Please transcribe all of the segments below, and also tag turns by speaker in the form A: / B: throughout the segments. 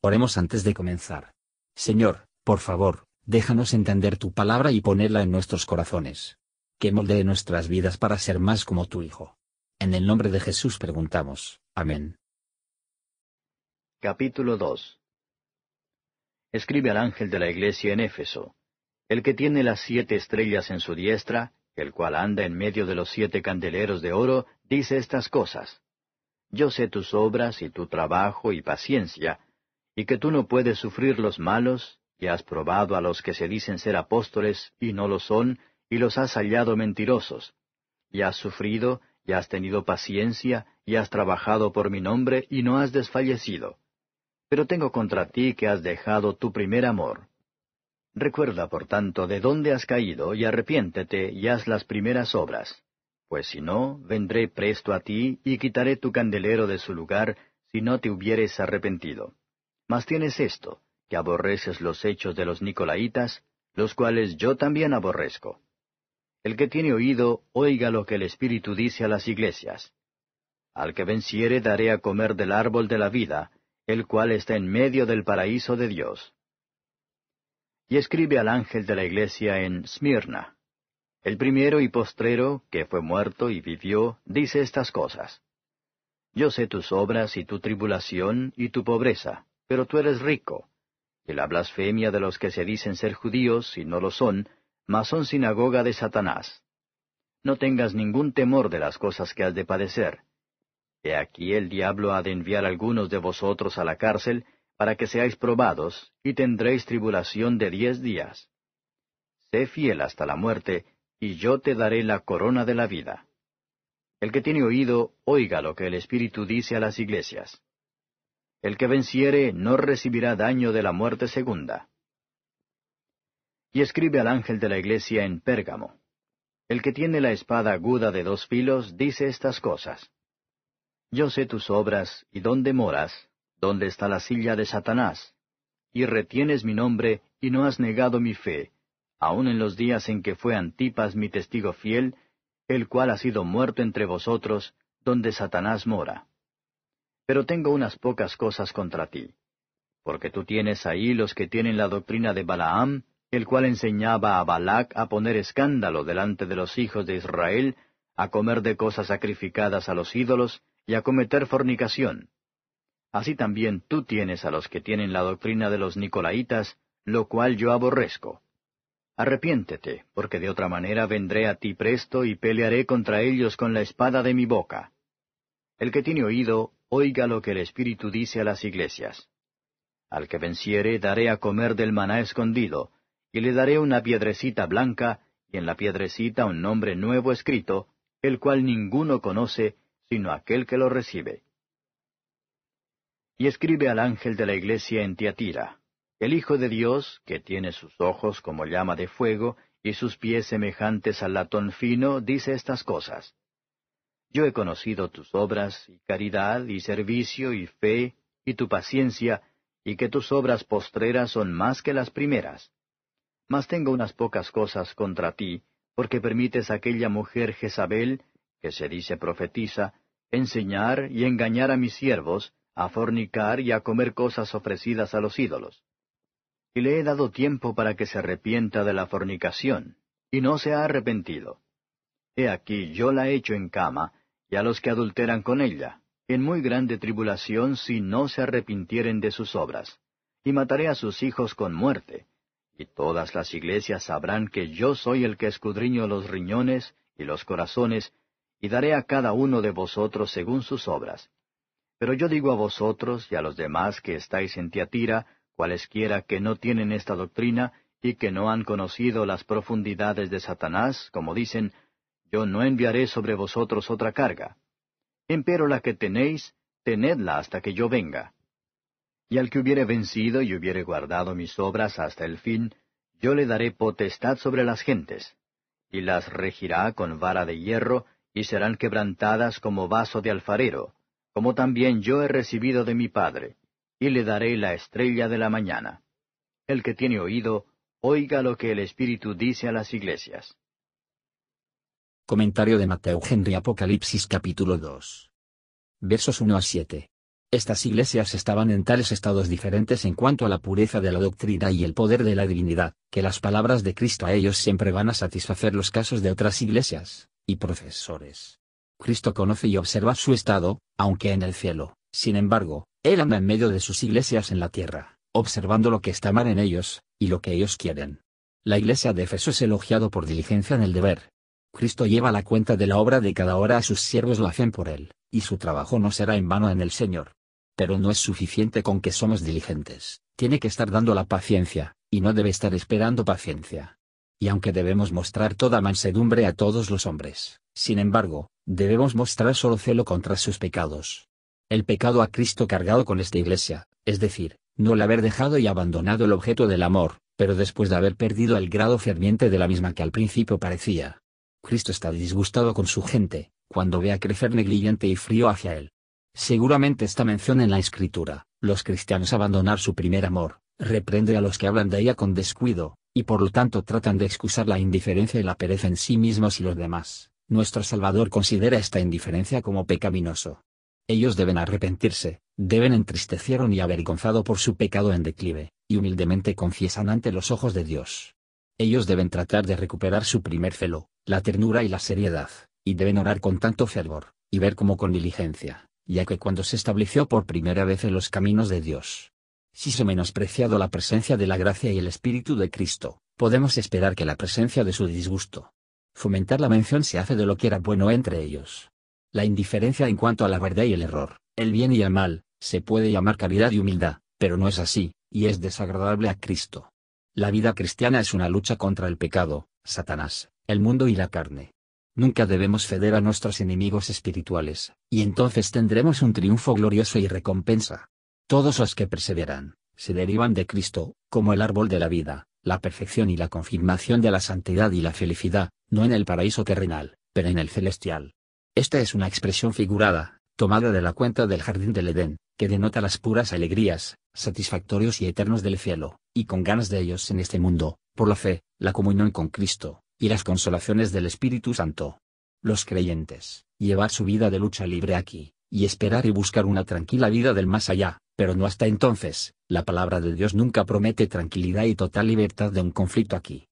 A: Oremos antes de comenzar. Señor, por favor, déjanos entender tu palabra y ponerla en nuestros corazones. Que moldee nuestras vidas para ser más como tu Hijo. En el nombre de Jesús preguntamos. Amén.
B: Capítulo 2 Escribe al ángel de la iglesia en Éfeso. El que tiene las siete estrellas en su diestra, el cual anda en medio de los siete candeleros de oro, dice estas cosas. Yo sé tus obras y tu trabajo y paciencia, y que tú no puedes sufrir los malos, y has probado a los que se dicen ser apóstoles y no lo son, y los has hallado mentirosos. Y has sufrido, y has tenido paciencia, y has trabajado por mi nombre, y no has desfallecido. Pero tengo contra ti que has dejado tu primer amor. Recuerda, por tanto, de dónde has caído, y arrepiéntete, y haz las primeras obras. Pues si no, vendré presto a ti, y quitaré tu candelero de su lugar, si no te hubieres arrepentido. Mas tienes esto, que aborreces los hechos de los Nicolaitas, los cuales yo también aborrezco. El que tiene oído, oiga lo que el Espíritu dice a las iglesias. Al que venciere daré a comer del árbol de la vida, el cual está en medio del paraíso de Dios. Y escribe al ángel de la iglesia en Smirna. El primero y postrero, que fue muerto y vivió, dice estas cosas. Yo sé tus obras y tu tribulación y tu pobreza, pero tú eres rico. Y la blasfemia de los que se dicen ser judíos, y no lo son, mas son sinagoga de Satanás. No tengas ningún temor de las cosas que has de padecer. He aquí el diablo ha de enviar algunos de vosotros a la cárcel, para que seáis probados, y tendréis tribulación de diez días. Sé fiel hasta la muerte, y yo te daré la corona de la vida. El que tiene oído, oiga lo que el Espíritu dice a las iglesias. El que venciere no recibirá daño de la muerte segunda. Y escribe al ángel de la iglesia en Pérgamo. El que tiene la espada aguda de dos filos dice estas cosas. Yo sé tus obras y dónde moras, dónde está la silla de Satanás, y retienes mi nombre y no has negado mi fe, aun en los días en que fue Antipas mi testigo fiel, el cual ha sido muerto entre vosotros, donde Satanás mora. Pero tengo unas pocas cosas contra ti. Porque tú tienes ahí los que tienen la doctrina de Balaam, el cual enseñaba a Balac a poner escándalo delante de los hijos de Israel, a comer de cosas sacrificadas a los ídolos, y a cometer fornicación. Así también tú tienes a los que tienen la doctrina de los Nicolaitas, lo cual yo aborrezco. Arrepiéntete, porque de otra manera vendré a ti presto y pelearé contra ellos con la espada de mi boca. El que tiene oído, oiga lo que el Espíritu dice a las iglesias. Al que venciere daré a comer del maná escondido, y le daré una piedrecita blanca, y en la piedrecita un nombre nuevo escrito, el cual ninguno conoce, sino aquel que lo recibe. Y escribe al ángel de la iglesia en Tiatira, el Hijo de Dios, que tiene sus ojos como llama de fuego, y sus pies semejantes al latón fino, dice estas cosas. Yo he conocido tus obras, y caridad, y servicio, y fe, y tu paciencia, y que tus obras postreras son más que las primeras. Mas tengo unas pocas cosas contra ti, porque permites a aquella mujer Jezabel, que se dice profetiza, enseñar y engañar a mis siervos, a fornicar y a comer cosas ofrecidas a los ídolos. Y le he dado tiempo para que se arrepienta de la fornicación, y no se ha arrepentido. He aquí yo la echo en cama, y a los que adulteran con ella, en muy grande tribulación si no se arrepintieren de sus obras, y mataré a sus hijos con muerte, y todas las iglesias sabrán que yo soy el que escudriño los riñones y los corazones, y daré a cada uno de vosotros según sus obras. Pero yo digo a vosotros y a los demás que estáis en Tiatira, cualesquiera que no tienen esta doctrina, y que no han conocido las profundidades de Satanás, como dicen, yo no enviaré sobre vosotros otra carga. Empero la que tenéis, tenedla hasta que yo venga. Y al que hubiere vencido y hubiere guardado mis obras hasta el fin, yo le daré potestad sobre las gentes, y las regirá con vara de hierro, y serán quebrantadas como vaso de alfarero, como también yo he recibido de mi Padre, y le daré la estrella de la mañana. El que tiene oído, oiga lo que el Espíritu dice a las iglesias.
A: Comentario de Mateo Henry Apocalipsis capítulo 2. Versos 1 a 7. Estas iglesias estaban en tales estados diferentes en cuanto a la pureza de la doctrina y el poder de la divinidad, que las palabras de Cristo a ellos siempre van a satisfacer los casos de otras iglesias, y profesores. Cristo conoce y observa su estado, aunque en el cielo, sin embargo, Él anda en medio de sus iglesias en la tierra, observando lo que está mal en ellos, y lo que ellos quieren. La iglesia de Efeso es elogiado por diligencia en el deber. Cristo lleva la cuenta de la obra de cada hora a sus siervos lo hacen por Él, y su trabajo no será en vano en el Señor. Pero no es suficiente con que somos diligentes, tiene que estar dando la paciencia, y no debe estar esperando paciencia. Y aunque debemos mostrar toda mansedumbre a todos los hombres, sin embargo, debemos mostrar solo celo contra sus pecados. El pecado a Cristo cargado con esta iglesia, es decir, no el haber dejado y abandonado el objeto del amor, pero después de haber perdido el grado ferviente de la misma que al principio parecía. Cristo está disgustado con su gente, cuando ve a crecer negligente y frío hacia él. Seguramente esta mención en la escritura, los cristianos abandonar su primer amor, reprende a los que hablan de ella con descuido, y por lo tanto tratan de excusar la indiferencia y la pereza en sí mismos y los demás. Nuestro Salvador considera esta indiferencia como pecaminoso. Ellos deben arrepentirse, deben entristecieron y avergonzado por su pecado en declive, y humildemente confiesan ante los ojos de Dios. Ellos deben tratar de recuperar su primer celo, la ternura y la seriedad, y deben orar con tanto fervor, y ver como con diligencia, ya que cuando se estableció por primera vez en los caminos de Dios, si se menospreciado la presencia de la gracia y el Espíritu de Cristo, podemos esperar que la presencia de su disgusto, Fomentar la mención se hace de lo que era bueno entre ellos. La indiferencia en cuanto a la verdad y el error, el bien y el mal, se puede llamar caridad y humildad, pero no es así, y es desagradable a Cristo. La vida cristiana es una lucha contra el pecado, Satanás, el mundo y la carne. Nunca debemos ceder a nuestros enemigos espirituales, y entonces tendremos un triunfo glorioso y recompensa. Todos los que perseveran, se derivan de Cristo, como el árbol de la vida, la perfección y la confirmación de la santidad y la felicidad, no en el paraíso terrenal, pero en el celestial. Esta es una expresión figurada, tomada de la cuenta del jardín del Edén, que denota las puras alegrías, satisfactorios y eternos del cielo, y con ganas de ellos en este mundo, por la fe, la comunión con Cristo, y las consolaciones del Espíritu Santo. Los creyentes, llevar su vida de lucha libre aquí, y esperar y buscar una tranquila vida del más allá, pero no hasta entonces, la palabra de Dios nunca promete tranquilidad y total libertad de un conflicto aquí.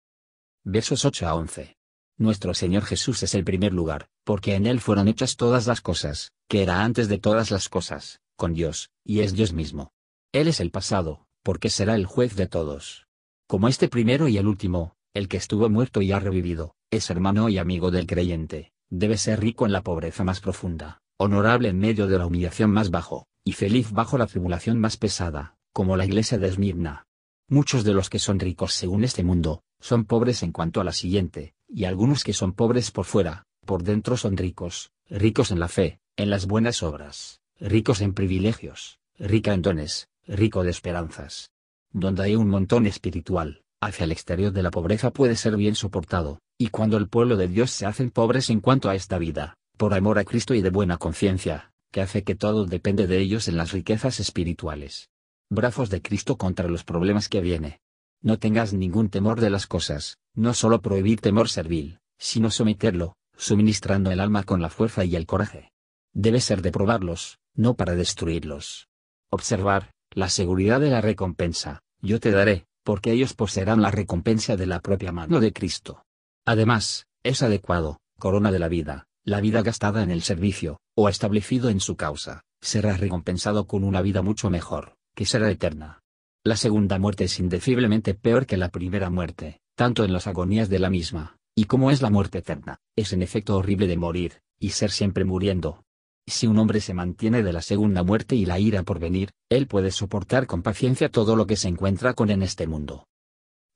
A: Versos 8 a 11. Nuestro Señor Jesús es el primer lugar, porque en Él fueron hechas todas las cosas, que era antes de todas las cosas, con Dios, y es Dios mismo. Él es el pasado, porque será el juez de todos. Como este primero y el último, el que estuvo muerto y ha revivido, es hermano y amigo del creyente, debe ser rico en la pobreza más profunda, honorable en medio de la humillación más bajo, y feliz bajo la tribulación más pesada, como la iglesia de Esmirna. Muchos de los que son ricos según este mundo, son pobres en cuanto a la siguiente, y algunos que son pobres por fuera, por dentro son ricos, ricos en la fe, en las buenas obras, ricos en privilegios, rica en dones, rico de esperanzas. Donde hay un montón espiritual, hacia el exterior de la pobreza puede ser bien soportado, y cuando el pueblo de Dios se hacen pobres en cuanto a esta vida, por amor a Cristo y de buena conciencia, que hace que todo depende de ellos en las riquezas espirituales. Brazos de Cristo contra los problemas que viene. No tengas ningún temor de las cosas, no solo prohibir temor servil, sino someterlo, suministrando el alma con la fuerza y el coraje. Debe ser de probarlos, no para destruirlos. Observar, la seguridad de la recompensa, yo te daré, porque ellos poseerán la recompensa de la propia mano de Cristo. Además, es adecuado, corona de la vida, la vida gastada en el servicio, o establecido en su causa, será recompensado con una vida mucho mejor, que será eterna. La segunda muerte es indeciblemente peor que la primera muerte, tanto en las agonías de la misma, y como es la muerte eterna, es en efecto horrible de morir, y ser siempre muriendo. Si un hombre se mantiene de la segunda muerte y la ira por venir, él puede soportar con paciencia todo lo que se encuentra con en este mundo.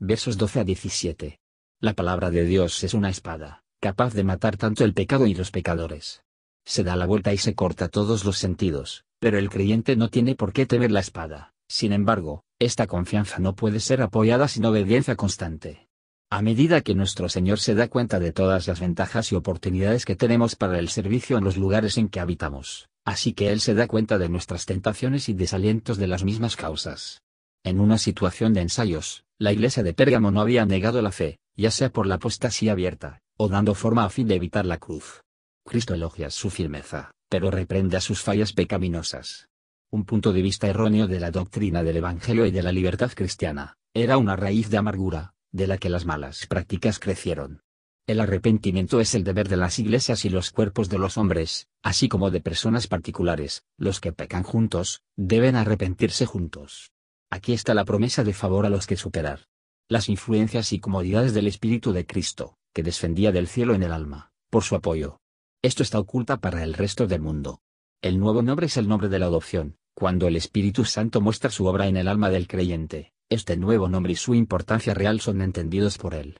A: Versos 12 a 17. La palabra de Dios es una espada, capaz de matar tanto el pecado y los pecadores. Se da la vuelta y se corta todos los sentidos, pero el creyente no tiene por qué temer la espada, sin embargo, esta confianza no puede ser apoyada sin obediencia constante. A medida que nuestro Señor se da cuenta de todas las ventajas y oportunidades que tenemos para el servicio en los lugares en que habitamos, así que Él se da cuenta de nuestras tentaciones y desalientos de las mismas causas. En una situación de ensayos, la iglesia de Pérgamo no había negado la fe, ya sea por la apostasía abierta, o dando forma a fin de evitar la cruz. Cristo elogia su firmeza, pero reprende a sus fallas pecaminosas. un punto de vista erróneo de la doctrina del Evangelio y de la libertad cristiana, era una raíz de amargura, de la que las malas prácticas crecieron. El arrepentimiento es el deber de las iglesias y los cuerpos de los hombres, así como de personas particulares, los que pecan juntos, deben arrepentirse juntos. Aquí está la promesa de favor a los que superar. Las influencias y comodidades del Espíritu de Cristo, que descendía del cielo en el alma, por su apoyo. Esto está oculta para el resto del mundo. El nuevo nombre es el nombre de la adopción, cuando el Espíritu Santo muestra su obra en el alma del creyente, este nuevo nombre y su importancia real son entendidos por él.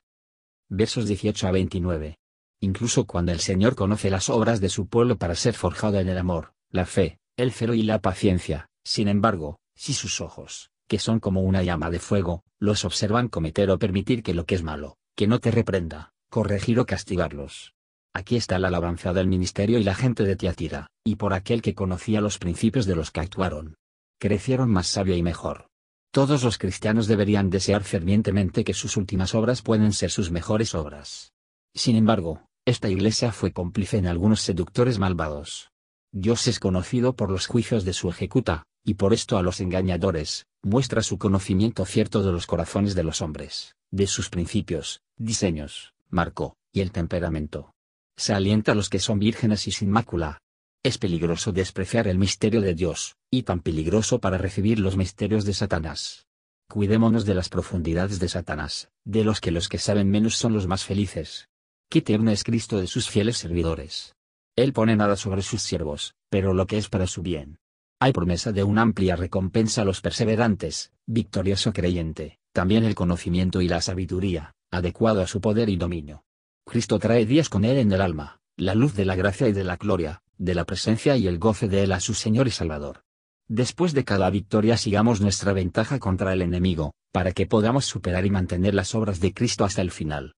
A: Versos 18 a 29. Incluso cuando el Señor conoce las obras de su pueblo para ser forjado en el amor, la fe, el celo y la paciencia, sin embargo, si sus ojos, que son como una llama de fuego, los observan cometer o permitir que lo que es malo, que no te reprenda, corregir o castigarlos. Aquí está la alabanza del ministerio y la gente de Tiatira, y por aquel que conocía los principios de los que actuaron. Crecieron más sabio y mejor. Todos los cristianos deberían desear fervientemente que sus últimas obras pueden ser sus mejores obras. Sin embargo, esta iglesia fue cómplice en algunos seductores malvados. Dios es conocido por los juicios de su ejecuta, y por esto a los engañadores, muestra su conocimiento cierto de los corazones de los hombres, de sus principios, diseños, marco, y el temperamento. Se alienta a los que son vírgenes y sin mácula. Es peligroso despreciar el misterio de Dios, y tan peligroso para recibir los misterios de Satanás. Cuidémonos de las profundidades de Satanás, de los que los que saben menos son los más felices. Qué tierno es Cristo de sus fieles servidores. Él pone nada sobre sus siervos, pero lo que es para su bien. Hay promesa de una amplia recompensa a los perseverantes, victorioso creyente, también el conocimiento y la sabiduría, adecuado a su poder y dominio. Cristo trae días con él en el alma, la luz de la gracia y de la gloria, de la presencia y el goce de él a su Señor y Salvador. Después de cada victoria sigamos nuestra ventaja contra el enemigo, para que podamos superar y mantener las obras de Cristo hasta el final.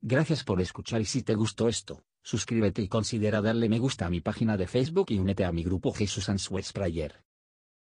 A: Gracias por escuchar y si te gustó esto, suscríbete y considera darle me gusta a mi página de Facebook y únete a mi grupo Jesús Answers Prayer.